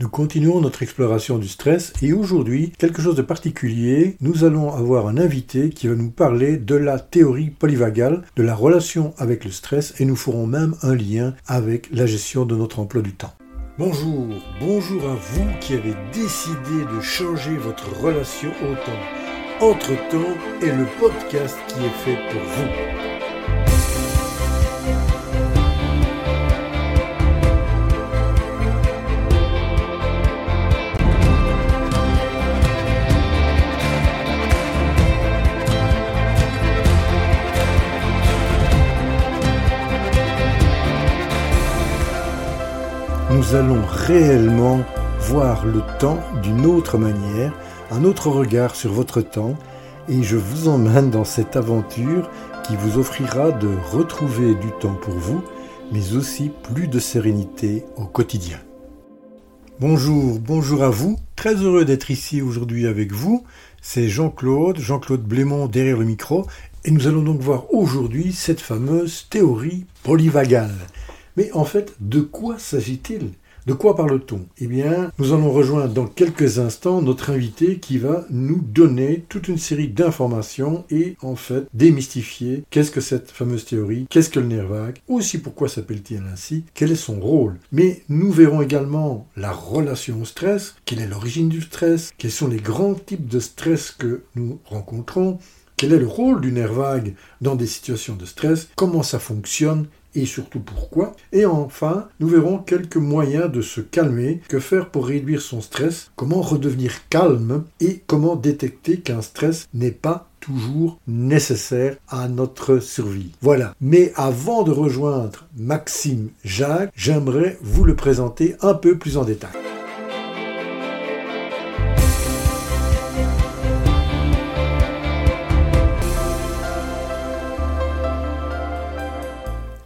Nous continuons notre exploration du stress et aujourd'hui, quelque chose de particulier, nous allons avoir un invité qui va nous parler de la théorie polyvagale, de la relation avec le stress et nous ferons même un lien avec la gestion de notre emploi du temps. Bonjour, bonjour à vous qui avez décidé de changer votre relation au temps. Entre-temps est le podcast qui est fait pour vous. Nous allons réellement voir le temps d'une autre manière, un autre regard sur votre temps, et je vous emmène dans cette aventure qui vous offrira de retrouver du temps pour vous, mais aussi plus de sérénité au quotidien. Bonjour, bonjour à vous, très heureux d'être ici aujourd'hui avec vous. C'est Jean-Claude, Jean-Claude Blémont derrière le micro, et nous allons donc voir aujourd'hui cette fameuse théorie polyvagale. Mais en fait, de quoi s'agit-il? De quoi parle-t-on? Eh bien, nous allons rejoindre dans quelques instants notre invité qui va nous donner toute une série d'informations et en fait démystifier qu'est-ce que cette fameuse théorie, qu'est-ce que le nerf vague, aussi pourquoi s'appelle-t-il ainsi, quel est son rôle. Mais nous verrons également la relation au stress, quelle est l'origine du stress, quels sont les grands types de stress que nous rencontrons, quel est le rôle du nerf vague dans des situations de stress, comment ça fonctionne et surtout pourquoi. Et enfin, nous verrons quelques moyens de se calmer, que faire pour réduire son stress, comment redevenir calme? Et comment détecter qu'un stress n'est pas toujours nécessaire à notre survie? Voilà. Mais avant de rejoindre Maxime Jacques, j'aimerais vous le présenter un peu plus en détail.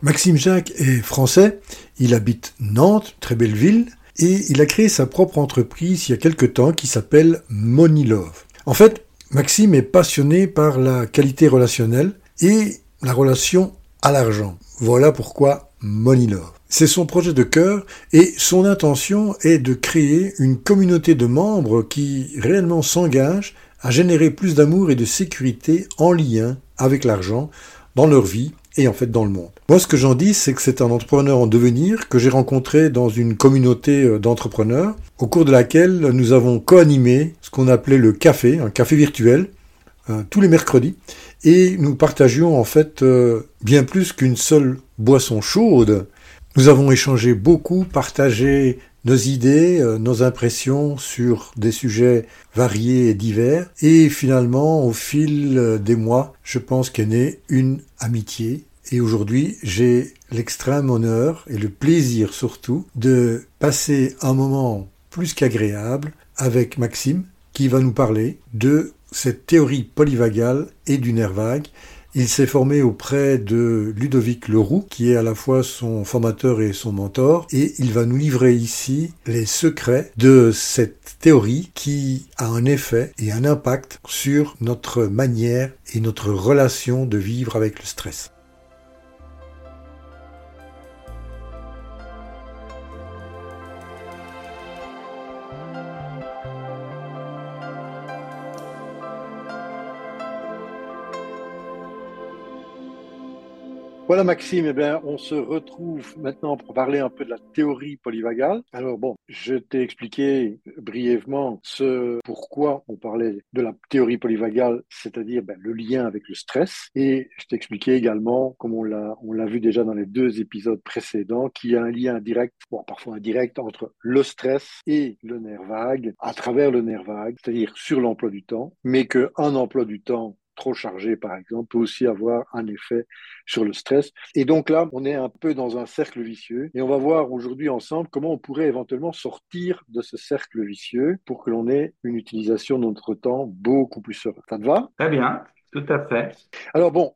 Maxime Jacques est français, il habite Nantes, très belle ville, et il a créé sa propre entreprise il y a quelque temps qui s'appelle Monilove. En fait, Maxime est passionné par la qualité relationnelle et la relation à l'argent. Voilà pourquoi Monilove. C'est son projet de cœur et son intention est de créer une communauté de membres qui réellement s'engagent à générer plus d'amour et de sécurité en lien avec l'argent dans leur vie et en fait dans le monde. Moi, ce que j'en dis, c'est que c'est un entrepreneur en devenir que j'ai rencontré dans une communauté euh, d'entrepreneurs, au cours de laquelle nous avons co-animé ce qu'on appelait le café, un café virtuel, euh, tous les mercredis, et nous partagions en fait euh, bien plus qu'une seule boisson chaude. Nous avons échangé beaucoup, partagé nos idées, nos impressions sur des sujets variés et divers. Et finalement, au fil des mois, je pense qu'est née une amitié et aujourd'hui, j'ai l'extrême honneur et le plaisir surtout de passer un moment plus qu'agréable avec Maxime qui va nous parler de cette théorie polyvagale et du nerf vague. Il s'est formé auprès de Ludovic Leroux, qui est à la fois son formateur et son mentor, et il va nous livrer ici les secrets de cette théorie qui a un effet et un impact sur notre manière et notre relation de vivre avec le stress. Maxime, eh bien, on se retrouve maintenant pour parler un peu de la théorie polyvagale. Alors bon, je t'ai expliqué brièvement pourquoi on parlait de la théorie polyvagale, c'est-à-dire ben, le lien avec le stress. Et je t'ai expliqué également, comme on l'a, on l'a vu déjà dans les deux épisodes précédents, qu'il y a un lien direct, bon parfois indirect, entre le stress et le nerf vague, à travers le nerf vague, c'est-à-dire sur l'emploi du temps, mais qu'un emploi du temps trop chargé, par exemple, peut aussi avoir un effet sur le stress. Et donc là, on est un peu dans un cercle vicieux. Et on va voir aujourd'hui ensemble comment on pourrait éventuellement sortir de ce cercle vicieux pour que l'on ait une utilisation de notre temps beaucoup plus sereine. Ça te va? Très bien. Tout à fait. Alors bon,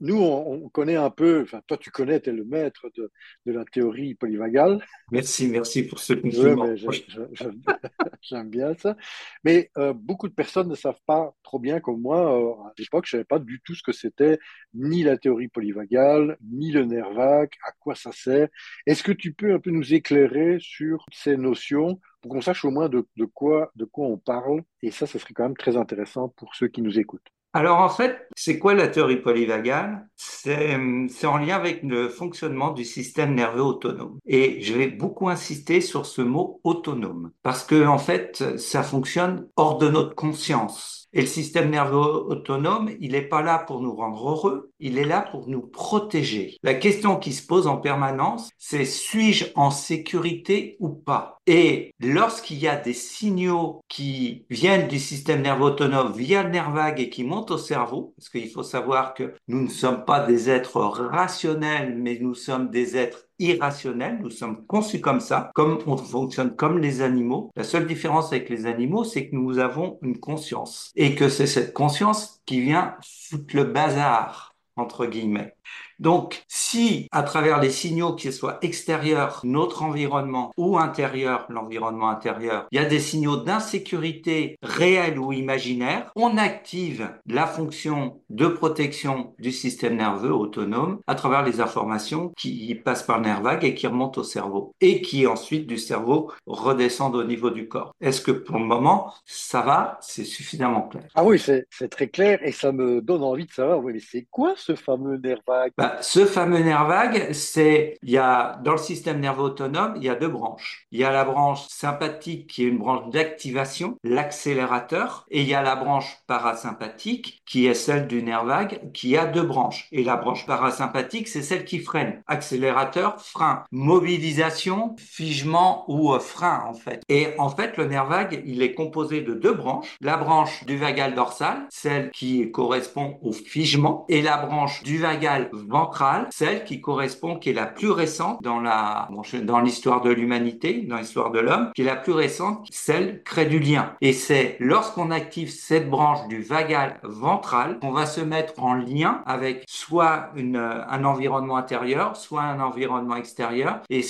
nous, on, connaît un peu, enfin toi tu connais, tu es le maître de, de, la théorie polyvagale. Merci, merci pour ce compliment. J'aime bien ça. Mais euh, beaucoup de personnes ne savent pas trop bien comme moi. Euh, à l'époque, je ne savais pas du tout ce que c'était, ni la théorie polyvagale, ni le nerf vague, à quoi ça sert. Est-ce que tu peux un peu nous éclairer sur ces notions pour qu'on sache au moins de, de, quoi, de quoi on parle? Et ça, ce serait quand même très intéressant pour ceux qui nous écoutent. Alors en fait, c'est quoi la théorie polyvagale? C'est en lien avec le fonctionnement du système nerveux autonome. Et je vais beaucoup insister sur ce mot autonome parce que en fait, ça fonctionne hors de notre conscience. Et le système nerveux autonome, il n'est pas là pour nous rendre heureux, il est là pour nous protéger. La question qui se pose en permanence, c'est suis-je en sécurité ou pas? Et lorsqu'il y a des signaux qui viennent du système nerveux autonome via le nerf vague et qui montent au cerveau, parce qu'il faut savoir que nous ne sommes pas des êtres rationnels, mais nous sommes des êtres irrationnel, nous sommes conçus comme ça, comme on fonctionne comme les animaux. La seule différence avec les animaux, c'est que nous avons une conscience et que c'est cette conscience qui vient foutre le bazar entre guillemets. Donc, si à travers les signaux, qu'ils soient extérieurs, notre environnement, ou intérieur, l'environnement intérieur, il y a des signaux d'insécurité réels ou imaginaires, on active la fonction de protection du système nerveux autonome à travers les informations qui passent par le nerf vague et qui remontent au cerveau, et qui ensuite du cerveau redescendent au niveau du corps. Est-ce que pour le moment, ça va? C'est suffisamment clair Ah oui, c'est très clair et ça me donne envie de savoir, oui, mais c'est quoi ce fameux nerf vague bah, ce fameux nerf vague, c'est, il y a, dans le système nerveux autonome, il y a deux branches. Il y a la branche sympathique qui est une branche d'activation, l'accélérateur, et il y a la branche parasympathique qui est celle du nerf vague qui a deux branches. Et la branche parasympathique, c'est celle qui freine. Accélérateur, frein. Mobilisation, figement ou euh, frein, en fait. Et en fait, le nerf vague, il est composé de deux branches. La branche du vagal dorsal, celle qui correspond au figement, et la branche du vagal ventrale, celle qui correspond, qui est la plus récente dans la, dans l'histoire de l'humanité, dans l'histoire de l'homme, qui est la plus récente, celle crée du lien. Et c'est lorsqu'on active cette branche du vagal ventral qu'on va se mettre en lien avec soit une, un environnement intérieur, soit un environnement extérieur. Et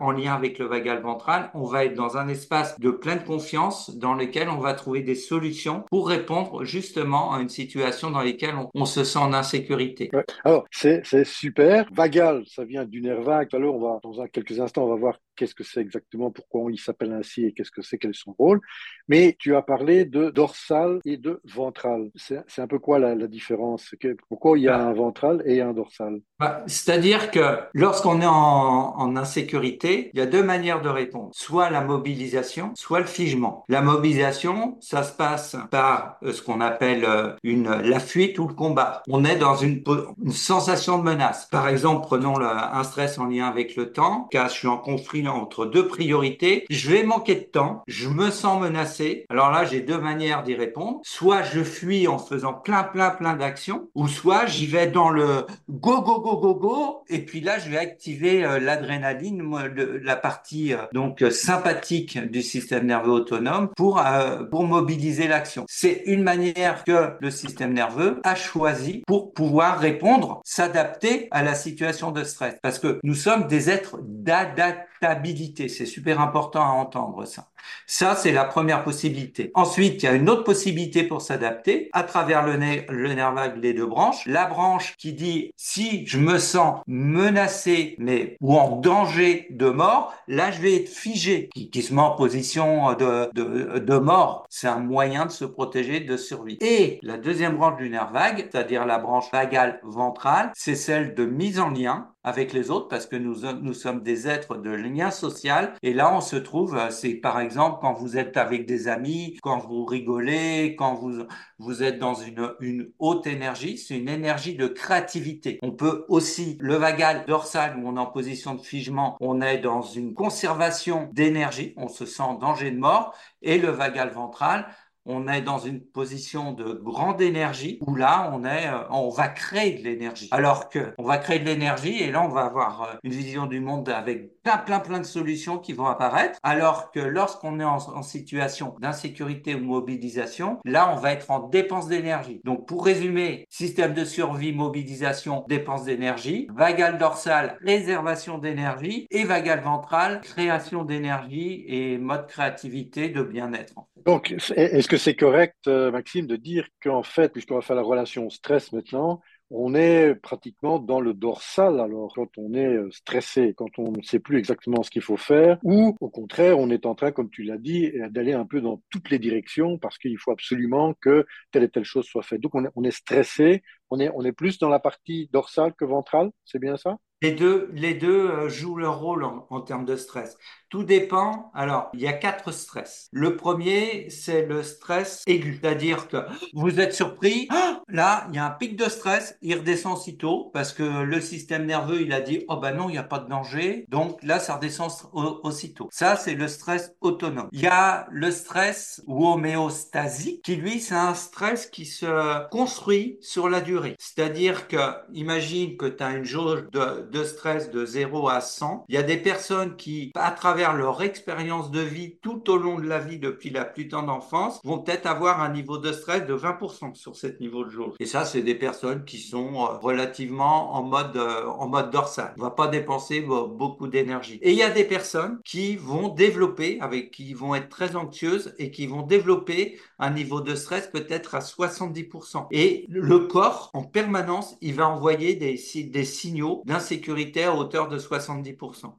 en lien avec le vagal ventral, on va être dans un espace de pleine confiance dans lequel on va trouver des solutions pour répondre justement à une situation dans laquelle on se sent en insécurité. Alors, c'est super. Vagal, ça vient du nerf vague. Va, dans quelques instants, on va voir qu'est-ce que c'est exactement, pourquoi il s'appelle ainsi et qu'est-ce que c'est, quel est son rôle. Mais tu as parlé de dorsal et de ventral. C'est un peu quoi la, différence? Pourquoi il y a un ventral et un dorsal? Bah, C'est-à-dire que lorsqu'on est en, en, insécurité, il y a deux manières de répondre. Soit la mobilisation, soit le figement. La mobilisation, ça se passe par euh, ce qu'on appelle euh, une, la fuite ou le combat. On est dans une, une sensation de menace. Par exemple, prenons le, un stress en lien avec le temps, car je suis en conflit entre deux priorités. Je vais manquer de temps, je me sens menacé. Alors là, j'ai deux manières d'y répondre. Soit je fuis en faisant plein, plein, plein d'actions, ou soit j'y vais dans le go, go, go, go, go, et puis là, je vais activer euh, l'adrénaline, la partie euh, donc euh, sympathique du système nerveux autonome pour pour mobiliser l'action. C'est une manière que le système nerveux a choisi pour pouvoir répondre, s'adapter à la situation de stress, parce que nous sommes des êtres d'adaptation c'est super important à entendre ça. Ça, c'est la première possibilité. Ensuite, il y a une autre possibilité pour s'adapter à travers le, nerf vague des deux branches. La branche qui dit si je me sens menacé mais ou en danger de mort, là je vais être figé, qui, se met en position de, de, mort. C'est un moyen de se protéger, de survie. Et la deuxième branche du nerf vague, c'est-à-dire la branche vagale ventrale, c'est celle de mise en lien avec les autres parce que nous, nous sommes des êtres de lien social. Et là, on se trouve, euh, c'est par exemple quand vous êtes avec des amis, quand vous rigolez, quand vous, êtes dans une, une haute énergie, c'est une énergie de créativité. On peut aussi, le vagal dorsal où on est en position de figement, on est dans une conservation d'énergie, on se sent en danger de mort. Et le vagal ventral, on est dans une position de grande énergie où là on est euh, on va créer de l'énergie. Alors que on va créer de l'énergie et là on va avoir euh, une vision du monde avec plein plein plein de solutions qui vont apparaître. Alors que lorsqu'on est en, situation d'insécurité ou mobilisation là on va être en dépense d'énergie. Donc pour résumer système de survie mobilisation dépense d'énergie vagal dorsal réservation d'énergie et vagal ventral création d'énergie et mode créativité de bien-être donc, est-ce que c'est correct, euh, Maxime, de dire qu'en fait, puisqu'on va faire la relation stress maintenant, on est pratiquement dans le dorsal alors quand on est euh, stressé, quand on ne sait plus exactement ce qu'il faut faire, ou au contraire, on est en train, comme tu l'as dit, d'aller un peu dans toutes les directions parce qu'il faut absolument que telle et telle chose soit faite. Donc on est stressé, on est, on est plus dans la partie dorsale que ventrale, c'est bien ça? Les deux, les deux euh, jouent leur rôle en, termes de stress. Tout dépend. Alors, il y a quatre stress. Le premier, c'est le stress aigu, c'est-à-dire que vous êtes surpris. Ah, là, il y a un pic de stress, il redescend aussitôt parce que le système nerveux, il a dit oh ben non, il n'y a pas de danger. Donc là, ça redescend aussitôt. Ça, c'est le stress autonome. Il y a le stress ou homéostasique qui lui, c'est un stress qui se construit sur la durée. C'est-à-dire que imagine que tu as une jauge de stress de 0 à 100. Il y a des personnes qui, à travers leur expérience de vie tout au long de la vie depuis la plus tendre enfance, vont peut-être avoir un niveau de stress de 20% sur cet niveau de jauge. Et ça, c'est des personnes qui sont euh, relativement en mode, euh, en mode dorsal. On va pas dépenser beaucoup d'énergie. Et il y a des personnes qui vont développer, avec qui vont être très anxieuses et qui vont développer un niveau de stress peut-être à 70%. Et le corps, en permanence, il va envoyer des, signaux d'insécurité sécurité à hauteur de 70%.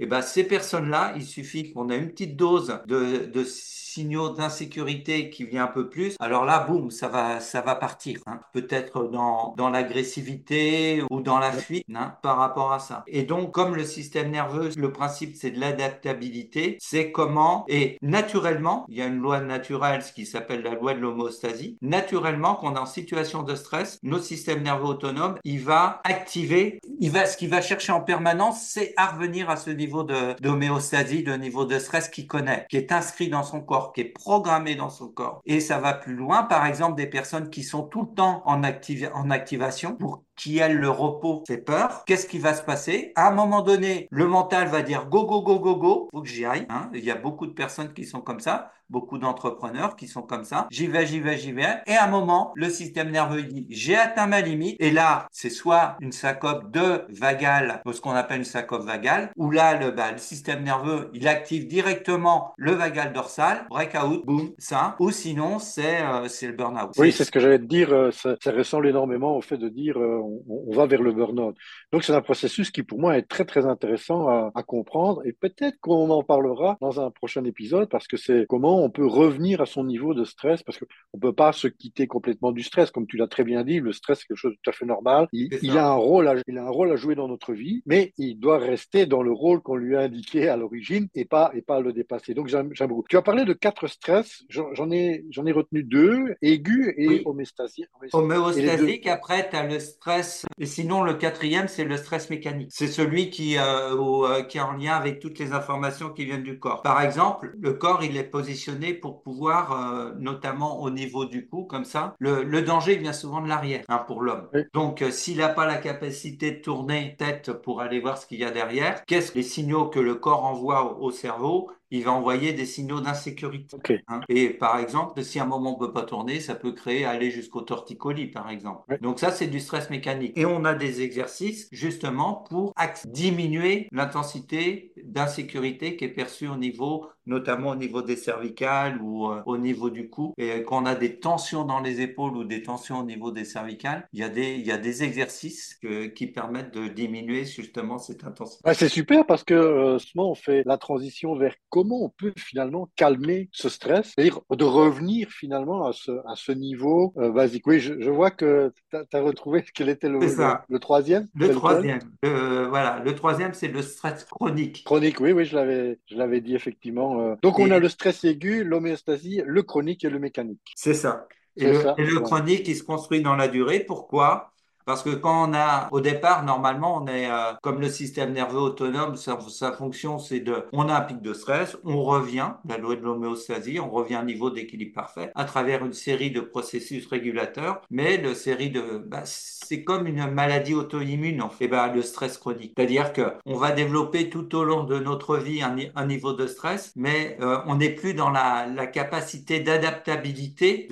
Et ben, ces personnes-là, il suffit qu'on ait une petite dose de signaux d'insécurité qui vient un peu plus, alors là, boum, ça va, ça va partir. Hein. Peut-être dans, dans l'agressivité ou dans la fuite hein, par rapport à ça. Et donc, comme le système nerveux, le principe, c'est de l'adaptabilité, c'est comment, et naturellement, il y a une loi naturelle, ce qui s'appelle la loi de l'homostasie, naturellement, quand on est en situation de stress, notre système nerveux autonome, il va activer, il va, ce qu'il va chercher en permanence, c'est à revenir à ce niveau d'homéostasie, de, de niveau de stress qu'il connaît, qui est inscrit dans son corps qui est programmé dans son corps. Et ça va plus loin, par exemple, des personnes qui sont tout le temps en, en activation pour qui elle le repos fait peur, qu'est-ce qui va se passer? À un moment donné, le mental va dire go go go go go, faut que j'y aille. Hein. Il y a beaucoup de personnes qui sont comme ça, beaucoup d'entrepreneurs qui sont comme ça. J'y vais, j'y vais, j'y vais. Et à un moment, le système nerveux dit j'ai atteint ma limite. Et là, c'est soit une syncope de vagale, ce qu'on appelle une syncope vagale, où là le, bah, le système nerveux il active directement le vagal dorsal, breakout, boom, ça. Ou sinon c'est euh, c'est le burn-out. Oui, c'est ce que j'allais te dire. Euh, ça, ça, ressemble énormément au fait de dire euh, on, va vers le burn-out. Donc c'est un processus qui pour moi est très très intéressant à, comprendre et peut-être qu'on en parlera dans un prochain épisode parce que c'est comment on peut revenir à son niveau de stress parce qu'on ne peut pas se quitter complètement du stress. Comme tu l'as très bien dit, le stress c'est quelque chose de tout à fait normal. Il, a un rôle à, il a un rôle à jouer dans notre vie, mais il doit rester dans le rôle qu'on lui a indiqué à l'origine et pas, et pas le dépasser. Donc j'aime beaucoup. Tu as parlé de quatre stress, j'en ai, j'en ai retenu deux, aigu et oui. homéostasique. Homéostasique, après tu as le stress et sinon, le quatrième, c'est le stress mécanique. C'est celui qui, euh, euh, qui est en lien avec toutes les informations qui viennent du corps. Par exemple, le corps, il est positionné pour pouvoir, euh, notamment au niveau du cou, comme ça. Le, le danger vient souvent de l'arrière hein, pour l'homme. Donc, s'il n'a pas la capacité de tourner tête pour aller voir ce qu'il y a derrière, qu'est-ce que les signaux que le corps envoie au cerveau il va envoyer des signaux d'insécurité. Hein. Et par exemple, si à un moment on ne peut pas tourner, ça peut créer aller jusqu'au torticolis, par exemple. Donc ça, c'est du stress mécanique. Et on a des exercices justement pour diminuer l'intensité d'insécurité qui est perçue au niveau notamment au niveau des cervicales ou euh, au niveau du cou. Et quand on a des tensions dans les épaules ou des tensions au niveau des cervicales, il y a des, il y a des exercices qui permettent de diminuer justement cette intensité. c'est super parce que euh, souvent on fait la transition vers comment on peut finalement calmer ce stress, c'est-à-dire de revenir finalement à ce, à ce niveau euh, basique. Oui, je, vois que tu as, retrouvé quel était le, le, troisième. Le troisième, voilà, le troisième c'est le stress chronique. Chronique, oui, oui, je l'avais dit effectivement euh, donc, on a le stress aigu, l'homéostasie, le chronique et le mécanique. C'est ça. Et le, chronique, il se construit dans la durée. Pourquoi? Parce que quand on a, au départ, normalement, on est euh, comme le système nerveux autonome, sa, sa fonction, c'est de, on a un pic de stress, on revient, la loi de l'homéostasie, on revient à un niveau d'équilibre parfait à travers une série de processus régulateurs, mais le série de, bah, c'est comme une maladie auto-immune, en fait, bah, le stress chronique. C'est-à-dire que on va développer tout au long de notre vie un, un niveau de stress, mais euh, on n'est plus dans la, la capacité d'adaptabilité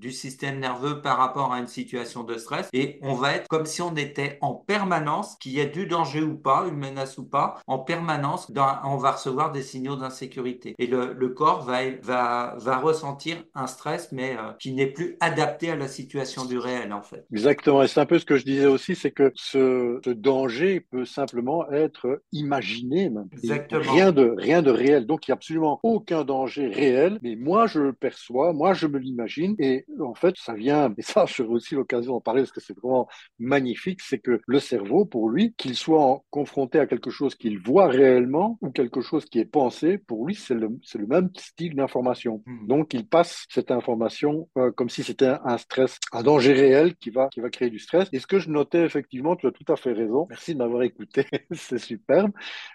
du système nerveux par rapport à une situation de stress et on on va être comme si on était en permanence, qu'il y ait du danger ou pas, une menace ou pas, en permanence, on va recevoir des signaux d'insécurité. Et le, corps va, va, va ressentir un stress, mais euh, qui n'est plus adapté à la situation du réel, en fait. Exactement. Et c'est un peu ce que je disais aussi, c'est que ce, danger peut simplement être imaginé, même. Exactement. Rien de, rien de réel. Donc, il n'y a absolument aucun danger réel, mais moi, je le perçois, moi, je me l'imagine. Et en fait, ça vient, et ça, j'aurai aussi l'occasion d'en parler parce que c'est vraiment magnifique, c'est que le cerveau, pour lui, qu'il soit confronté à quelque chose qu'il voit réellement ou quelque chose qui est pensé, pour lui, c'est le, le, même style d'information. Hmm. Donc, il passe cette information euh, comme si c'était un, stress, un danger réel qui va, qui va créer du stress. Et ce que je notais, effectivement, tu as tout à fait raison. Merci de m'avoir écouté. c'est superbe.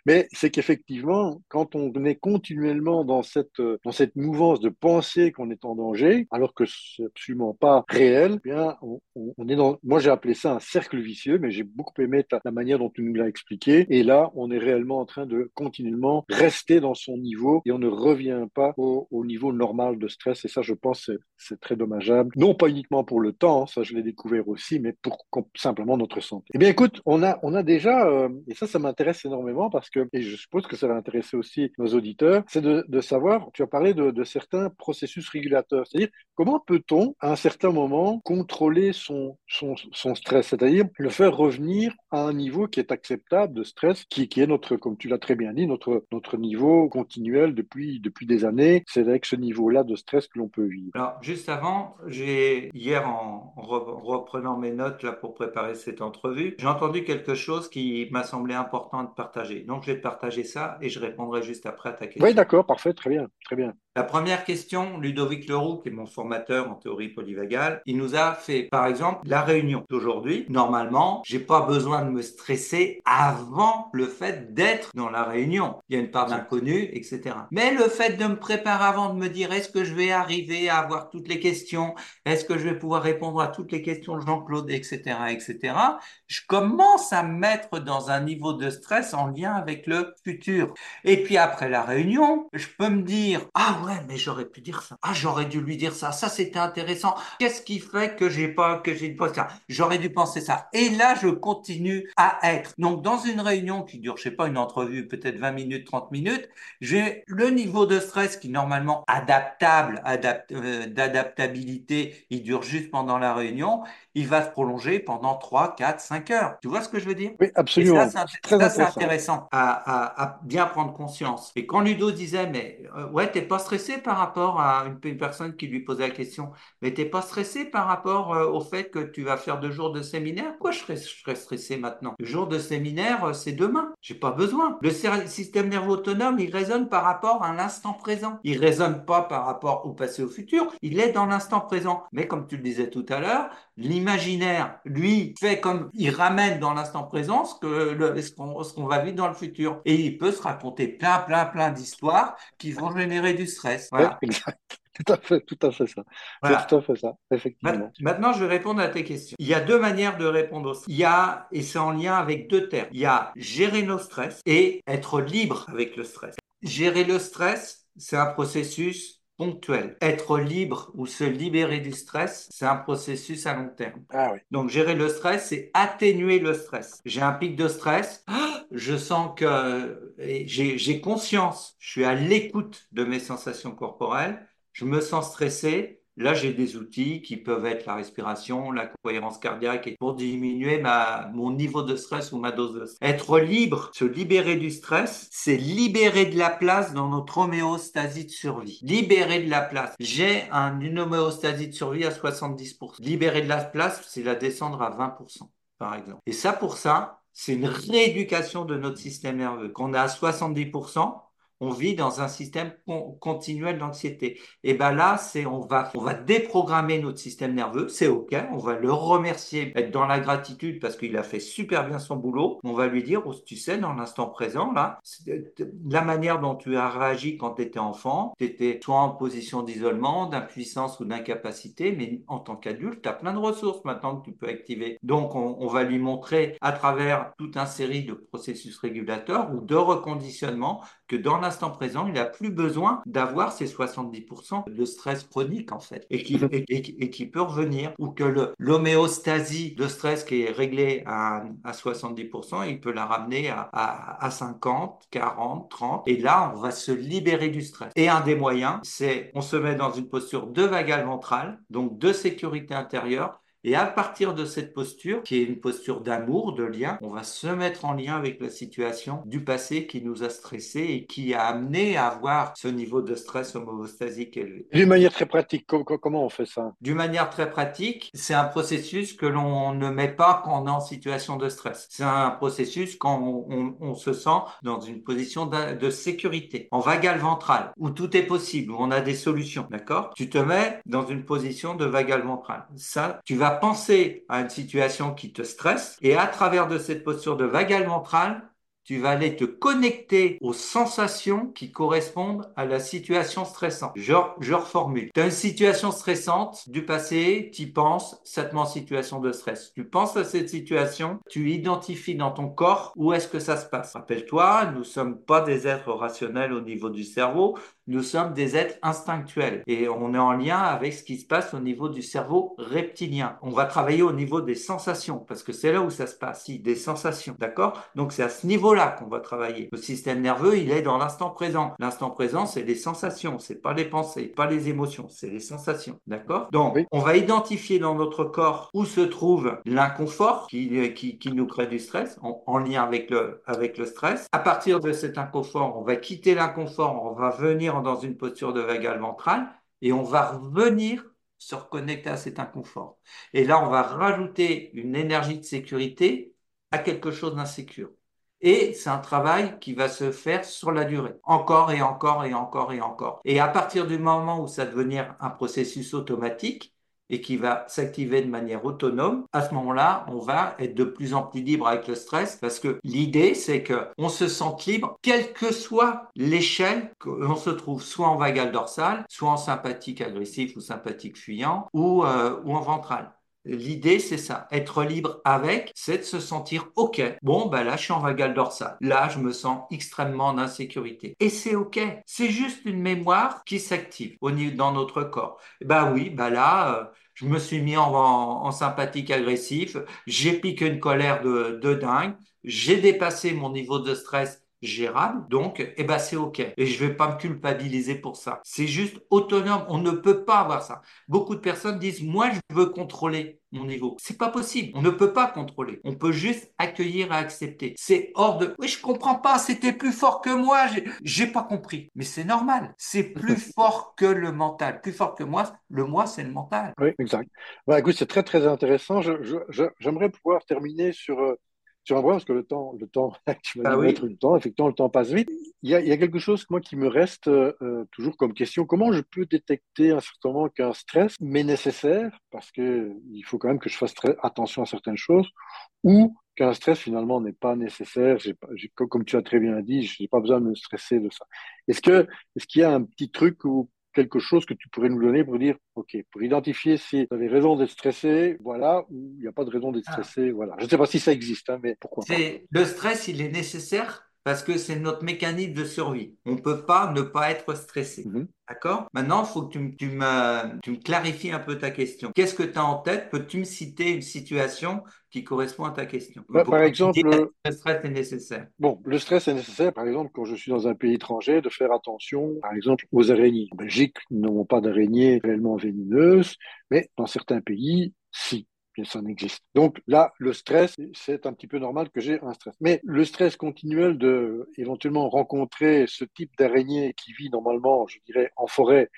Mais c'est qu'effectivement, quand on est continuellement dans cette, dans cette mouvance de penser qu'on est en danger, alors que c'est absolument pas réel, eh bien, on, on, est dans, moi j'ai appelé ça un cercle vicieux, mais j'ai beaucoup aimé la manière dont tu nous l'as expliqué. Et là, on est réellement en train de continuellement rester dans son niveau et on ne revient pas au, niveau normal de stress. Et ça, je pense, c'est très dommageable. Non pas uniquement pour le temps, ça je l'ai découvert aussi, mais pour simplement notre santé. Eh bien, écoute, on a, on a déjà, euh, et ça, ça m'intéresse énormément parce que, et je suppose que ça va intéresser aussi nos auditeurs, c'est de, savoir, tu as parlé de, certains processus régulateurs, c'est-à-dire comment peut-on, à un certain moment, contrôler son, son stress, c'est-à-dire le faire revenir à un niveau qui est acceptable de stress, qui, qui est notre, comme tu l'as très bien dit, notre, notre niveau continuel depuis, depuis des années. C'est avec ce niveau-là de stress que l'on peut vivre. Alors, juste avant, j'ai, hier, en, reprenant mes notes là pour préparer cette entrevue, j'ai entendu quelque chose qui m'a semblé important de partager. Donc, je vais te partager ça et je répondrai juste après à ta question. Oui, d'accord, parfait, très bien, très bien. La première question, Ludovic Leroux, qui est mon formateur en théorie polyvagale, il nous a fait, par exemple, la réunion d'aujourd'hui. Normalement, j'ai pas besoin de me stresser avant le fait d'être dans la réunion. Il y a une part d'inconnu, etc. Mais le fait de me préparer avant, de me dire est-ce que je vais arriver à avoir toutes les questions, est-ce que je vais pouvoir répondre à toutes les questions de Jean-Claude, etc., etc., je commence à me mettre dans un niveau de stress en lien avec le futur. Et puis après la réunion, je peux me dire, ah ouais, mais j'aurais pu dire ça. Ah, j'aurais dû lui dire ça. Ça, c'était intéressant. Qu'est-ce qui fait que j'ai pas, que j'ai pas ça? J'aurais dû penser ça. Et là, je continue à être. Donc, dans une réunion qui dure, je sais pas, une entrevue, peut-être 20 minutes, 30 minutes, j'ai le niveau de stress qui, normalement, adaptable, euh, d'adaptabilité, il dure juste pendant la réunion il va se prolonger pendant 3, 4, 5 heures. Tu vois ce que je veux dire? Oui, absolument. Et ça, c'est intéressant à, bien prendre conscience. Et quand Ludo disait, mais euh, ouais, t'es pas stressé par rapport à une, personne qui lui posait la question, mais t'es pas stressé par rapport euh, au fait que tu vas faire deux jours de séminaire Pourquoi je serais, stressé maintenant? Le jour de séminaire, euh, c'est demain. J'ai pas besoin. Le système nerveux autonome, il résonne par rapport à l'instant présent. Il résonne pas par rapport au passé au futur. Il est dans l'instant présent. Mais comme tu le disais tout à l'heure, l'imaginaire, lui, fait comme il ramène dans l'instant présent ce que ce qu'on va vivre dans le futur. Et il peut se raconter plein, plein, plein d'histoires qui vont générer du stress. Voilà. Tout à fait, tout à fait ça. tout à fait ça, effectivement. Maintenant, je vais répondre à tes questions. Il y a deux manières de répondre aussi. Il y a, et c'est en lien avec deux termes, il y a gérer nos stress et être libre avec le stress. Gérer le stress, c'est un processus ponctuel. Être libre ou se libérer du stress, c'est un processus à long terme. Ah oui. Donc gérer le stress, c'est atténuer le stress. J'ai un pic de stress, je sens que j'ai conscience, je suis à l'écoute de mes sensations corporelles, je me sens stressé, Là, j'ai des outils qui peuvent être la respiration, la cohérence cardiaque et pour diminuer ma, mon niveau de stress ou ma dose de stress. Être libre, se libérer du stress, c'est libérer de la place dans notre homéostasie de survie. Libérer de la place. J'ai un, une homéostasie de survie à 70%. Libérer de la place, c'est la descendre à 20%, par exemple. Et ça, pour ça, c'est une rééducation de notre système nerveux. Qu'on a à 70%, on vit dans un système continuel d'anxiété. Et ben là, c'est on va on va déprogrammer notre système nerveux, c'est ok, on va le remercier, être dans la gratitude parce qu'il a fait super bien son boulot. On va lui dire, oh, tu sais, dans l'instant présent là, la manière dont tu as réagi quand tu étais enfant, tu étais soit en position d'isolement, d'impuissance ou d'incapacité, mais en tant qu'adulte, tu as plein de ressources maintenant que tu peux activer. Donc on, on va lui montrer à travers toute une série de processus régulateurs ou de reconditionnement que dans l'instant présent, il n'a plus besoin d'avoir ces 70% de stress chronique en fait et qui, et, qui peut revenir ou que l'homéostasie de stress qui est réglée à, à 70%, il peut la ramener à, à, à 50, 40, 30 et là on va se libérer du stress. Et un des moyens, c'est on se met dans une posture de vagal ventrale, donc de sécurité intérieure et à partir de cette posture, qui est une posture d'amour, de lien, on va se mettre en lien avec la situation du passé qui nous a stressé et qui a amené à avoir ce niveau de stress homostasique élevé. D'une manière très pratique, comment on fait ça? D'une manière très pratique, c'est un processus que l'on ne met pas quand on est en situation de stress. C'est un processus quand on, se sent dans une position de, sécurité, en vagal ventral, où tout est possible, où on a des solutions, d'accord? Tu te mets dans une position de vagal ventral. Ça, tu vas penser à une situation qui te stresse et à travers de cette posture de vagal ventrale, tu vas aller te connecter aux sensations qui correspondent à la situation stressante. Je, je reformule. Tu as une situation stressante du passé, tu penses, ça te met en situation de stress. Tu penses à cette situation, tu identifies dans ton corps où est-ce que ça se passe. Rappelle-toi, nous sommes pas des êtres rationnels au niveau du cerveau, nous sommes des êtres instinctuels et on est en lien avec ce qui se passe au niveau du cerveau reptilien. On va travailler au niveau des sensations parce que c'est là où ça se passe, si, des sensations, d'accord? Donc c'est à ce niveau-là qu'on va travailler. Le système nerveux, il est dans l'instant présent. L'instant présent, c'est les sensations, c'est pas les pensées, pas les émotions, c'est les sensations, d'accord? Donc on va identifier dans notre corps où se trouve l'inconfort qui, qui, qui, nous crée du stress en, en lien avec le, avec le stress. À partir de cet inconfort, on va quitter l'inconfort, on va venir dans une posture de vagal ventrale et on va revenir se reconnecter à cet inconfort. Et là, on va rajouter une énergie de sécurité à quelque chose d'insécure. Et c'est un travail qui va se faire sur la durée, encore et encore et encore et encore. Et à partir du moment où ça devenir un processus automatique, et qui va s'activer de manière autonome, à ce moment-là, on va être de plus en plus libre avec le stress parce que l'idée, c'est que on se sente libre, quelle que soit l'échelle qu'on se trouve, soit en vagal dorsal, soit en sympathique agressif ou sympathique fuyant, ou, euh, ou en ventral. L'idée, c'est ça. Être libre avec, c'est de se sentir OK. Bon, ben là, je suis en vagal dorsal. Là, je me sens extrêmement en insécurité. Et c'est OK. C'est juste une mémoire qui s'active au niveau dans notre corps. Ben oui, ben là, euh, je me suis mis en, sympathique agressif. J'ai piqué une colère de, de dingue. J'ai dépassé mon niveau de stress gérable. Donc, eh ben, c'est OK. Et je vais pas me culpabiliser pour ça. C'est juste autonome. On ne peut pas avoir ça. Beaucoup de personnes disent, moi, je veux contrôler mon niveau. C'est pas possible. On ne peut pas contrôler. On peut juste accueillir et accepter. C'est hors de, oui, je comprends pas. C'était plus fort que moi. J'ai pas compris. Mais c'est normal. C'est plus fort que le mental. Plus fort que moi. Le moi, c'est le mental. Oui, exact. Bah, écoute, c'est très, très intéressant. J'aimerais pouvoir terminer sur, euh, sur un point, parce que le temps, le temps, tu vas ah mettre du temps, effectivement, le temps passe vite. Il y a, il y a quelque chose, moi, qui me reste euh, toujours comme question. Comment je peux détecter un certain moment qu'un stress m'est nécessaire, parce que il faut quand même que je fasse très attention à certaines choses, ou qu'un stress, finalement, n'est pas nécessaire. J'ai, comme tu as très bien dit, je n'ai pas besoin de me stresser de ça. Est-ce que, est-ce qu'il y a un petit truc où quelque chose que tu pourrais nous donner pour dire, OK, pour identifier si tu avais raison d'être stressé, voilà, ou il n'y a pas de raison d'être ah. stressé, voilà. Je ne sais pas si ça existe, hein, mais pourquoi Le stress, il est nécessaire parce que c'est notre mécanisme de survie. On ne peut pas ne pas être stressé. Mm-hmm. D'accord? Maintenant, il faut que tu, me, tu me clarifies un peu ta question. Qu'est-ce que tu as en tête? Peux-tu me citer une situation qui correspond à ta question? Bah, Par exemple, le stress est nécessaire? Bon, le stress est nécessaire, par exemple, quand je suis dans un pays étranger, de faire attention, par exemple, aux araignées. En Belgique, nous n'avons pas d'araignées réellement vénéneuses, mais dans certains pays, si ça n'existe. Donc là, le stress, c'est un petit peu normal que j'ai un stress. Mais le stress continuel de éventuellement rencontrer ce type d'araignée qui vit normalement, je dirais, en forêt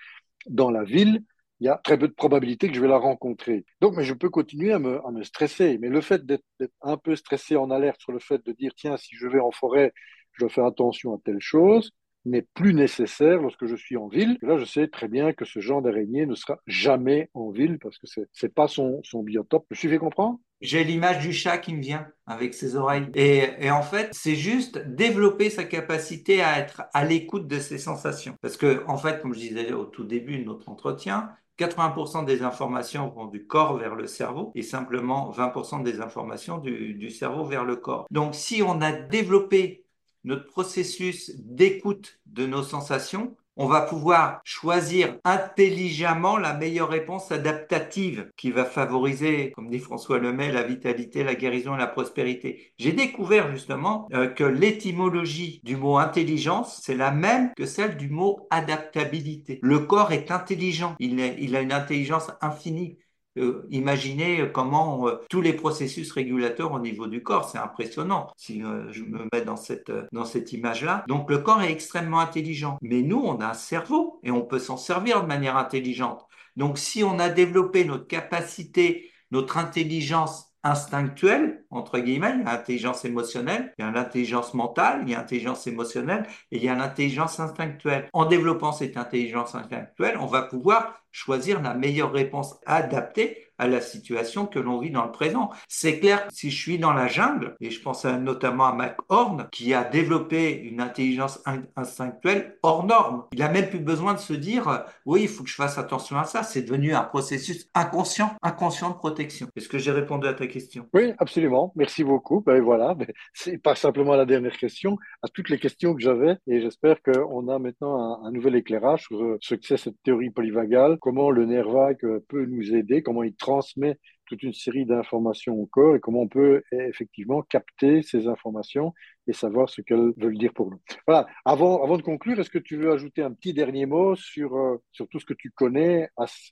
dans la ville, il y a très peu de probabilité que je vais la rencontrer. Donc, mais je peux continuer à me, à me stresser. Mais le fait d'être un peu stressé en alerte sur le fait de dire, tiens, si je vais en forêt, je dois faire attention à telle chose, n'est plus nécessaire lorsque je suis en ville. là, je sais très bien que ce genre d'araignée ne sera jamais en ville parce que c'est n'est pas son, son biotope. Je suis fait comprendre? J'ai l'image du chat qui me vient avec ses oreilles. Et, et en fait, c'est juste développer sa capacité à être à l'écoute de ses sensations. Parce que, en fait, comme je disais au tout début de notre entretien, 80% des informations vont du corps vers le cerveau et simplement 20% des informations du, du cerveau vers le corps. Donc, si on a développé notre processus d'écoute de nos sensations, on va pouvoir choisir intelligemment la meilleure réponse adaptative qui va favoriser, comme dit François Lemay, la vitalité, la guérison et la prospérité. J'ai découvert justement euh, que l'étymologie du mot intelligence, c'est la même que celle du mot adaptabilité. Le corps est intelligent, il, il a une intelligence infinie. Euh, imaginez comment euh, tous les processus régulateurs au niveau du corps, c'est impressionnant si euh, je me mets dans cette, dans cette image-là. Donc le corps est extrêmement intelligent, mais nous, on a un cerveau et on peut s'en servir de manière intelligente. Donc si on a développé notre capacité, notre intelligence instinctuelle, entre guillemets, il y a l'intelligence émotionnelle, il y a l'intelligence mentale, il y a l'intelligence émotionnelle et il y a l'intelligence instinctuelle. En développant cette intelligence instinctuelle, on va pouvoir choisir la meilleure réponse adaptée à la situation que l'on vit dans le présent. C'est clair si je suis dans la jungle, et je pense notamment à Mac Horn, qui a développé une intelligence instinctuelle hors norme. Il a même plus besoin de se dire, oui, il faut que je fasse attention à ça. C'est devenu un processus inconscient, inconscient de protection. Est-ce que j'ai répondu à ta question? Oui, absolument. Merci beaucoup. Ben voilà, c'est pas simplement la dernière question, à toutes les questions que j'avais, et j'espère qu'on a maintenant un, nouvel éclairage sur ce que c'est cette théorie polyvagale, comment le nerf vague peut nous aider, comment il transmet toute une série d'informations au corps et comment on peut effectivement capter ces informations et savoir ce qu'elles veulent dire pour nous. Voilà. Avant, avant de conclure, est-ce que tu veux ajouter un petit dernier mot sur, euh, sur tout ce que tu connais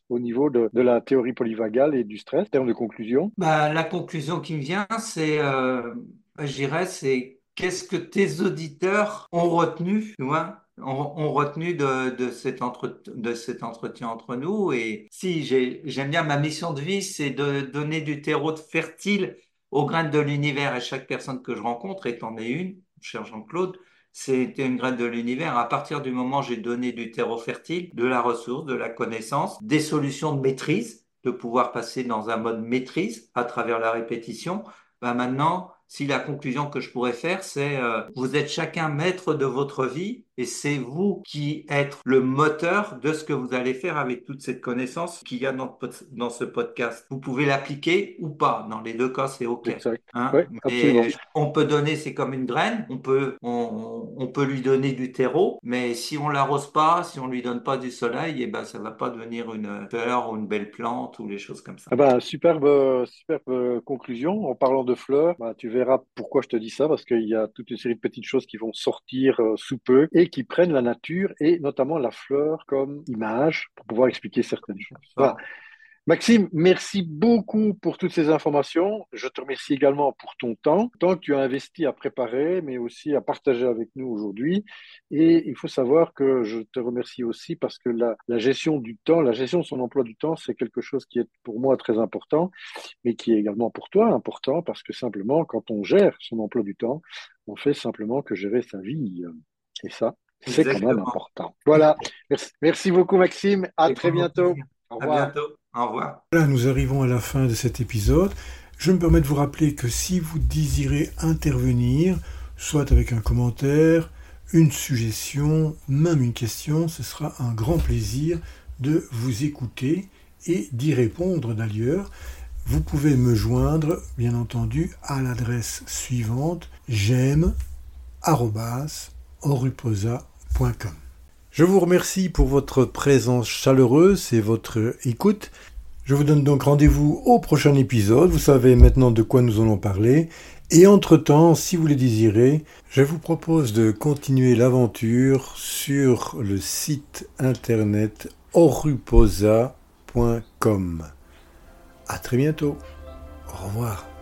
au niveau de, de, la théorie polyvagale et du stress, en termes de conclusion? Bah, La conclusion qui me vient, c'est, euh, je dirais, c'est qu'est-ce que tes auditeurs ont retenu, tu vois ont, retenu de, de, cet entre, de cet entretien entre nous? Et si j'aime bien ma mission de vie, c'est de donner du terreau fertile aux graines de l'univers. Et chaque personne que je rencontre, et en une, cher Jean-Claude, c'est une graine de l'univers. À partir du moment où j'ai donné du terreau fertile, de la ressource, de la connaissance, des solutions de maîtrise, de pouvoir passer dans un mode maîtrise à travers la répétition, ben maintenant, si la conclusion que je pourrais faire, c'est euh, vous êtes chacun maître de votre vie et c'est vous qui êtes le moteur de ce que vous allez faire avec toute cette connaissance qu'il y a dans, dans ce podcast. Vous pouvez l'appliquer ou pas. Dans les deux cas, c'est OK. Hein? On peut donner, c'est comme une graine, on peut, on, on, peut lui donner du terreau, mais si on l'arrose pas, si on lui donne pas du soleil, et eh ben, ça va pas devenir une fleur ou une belle plante ou les choses comme ça. Ah ben, superbe, superbe conclusion. En parlant de fleurs, bah, tu verras pourquoi je te dis ça, parce qu'il y a toute une série de petites choses qui vont sortir euh, sous peu et qui prennent la nature et notamment la fleur comme image pour pouvoir expliquer certaines choses. Voilà. Maxime, merci beaucoup pour toutes ces informations. Je te remercie également pour ton temps, temps que tu as investi à préparer, mais aussi à partager avec nous aujourd'hui. Et il faut savoir que je te remercie aussi parce que la, la, gestion du temps, la gestion de son emploi du temps, c'est quelque chose qui est pour moi très important, mais qui est également pour toi important parce que simplement, quand on gère son emploi du temps, on fait simplement que gérer sa vie. Et ça, c'est quand même important. Voilà. Merci, merci beaucoup, Maxime. À très bientôt. Au revoir. À bientôt. Au revoir. Là, nous arrivons à la fin de cet épisode. Je me permets de vous rappeler que si vous désirez intervenir, soit avec un commentaire, une suggestion, même une question, ce sera un grand plaisir de vous écouter et d'y répondre d'ailleurs. Vous pouvez me joindre, bien entendu, à l'adresse suivante j'aime je vous remercie pour votre présence chaleureuse et votre écoute. Je vous donne donc rendez-vous au prochain épisode. Vous savez maintenant de quoi nous allons parler. Et entre-temps, si vous le désirez, je vous propose de continuer l'aventure sur le site internet oruposa.com. À très bientôt. Au revoir.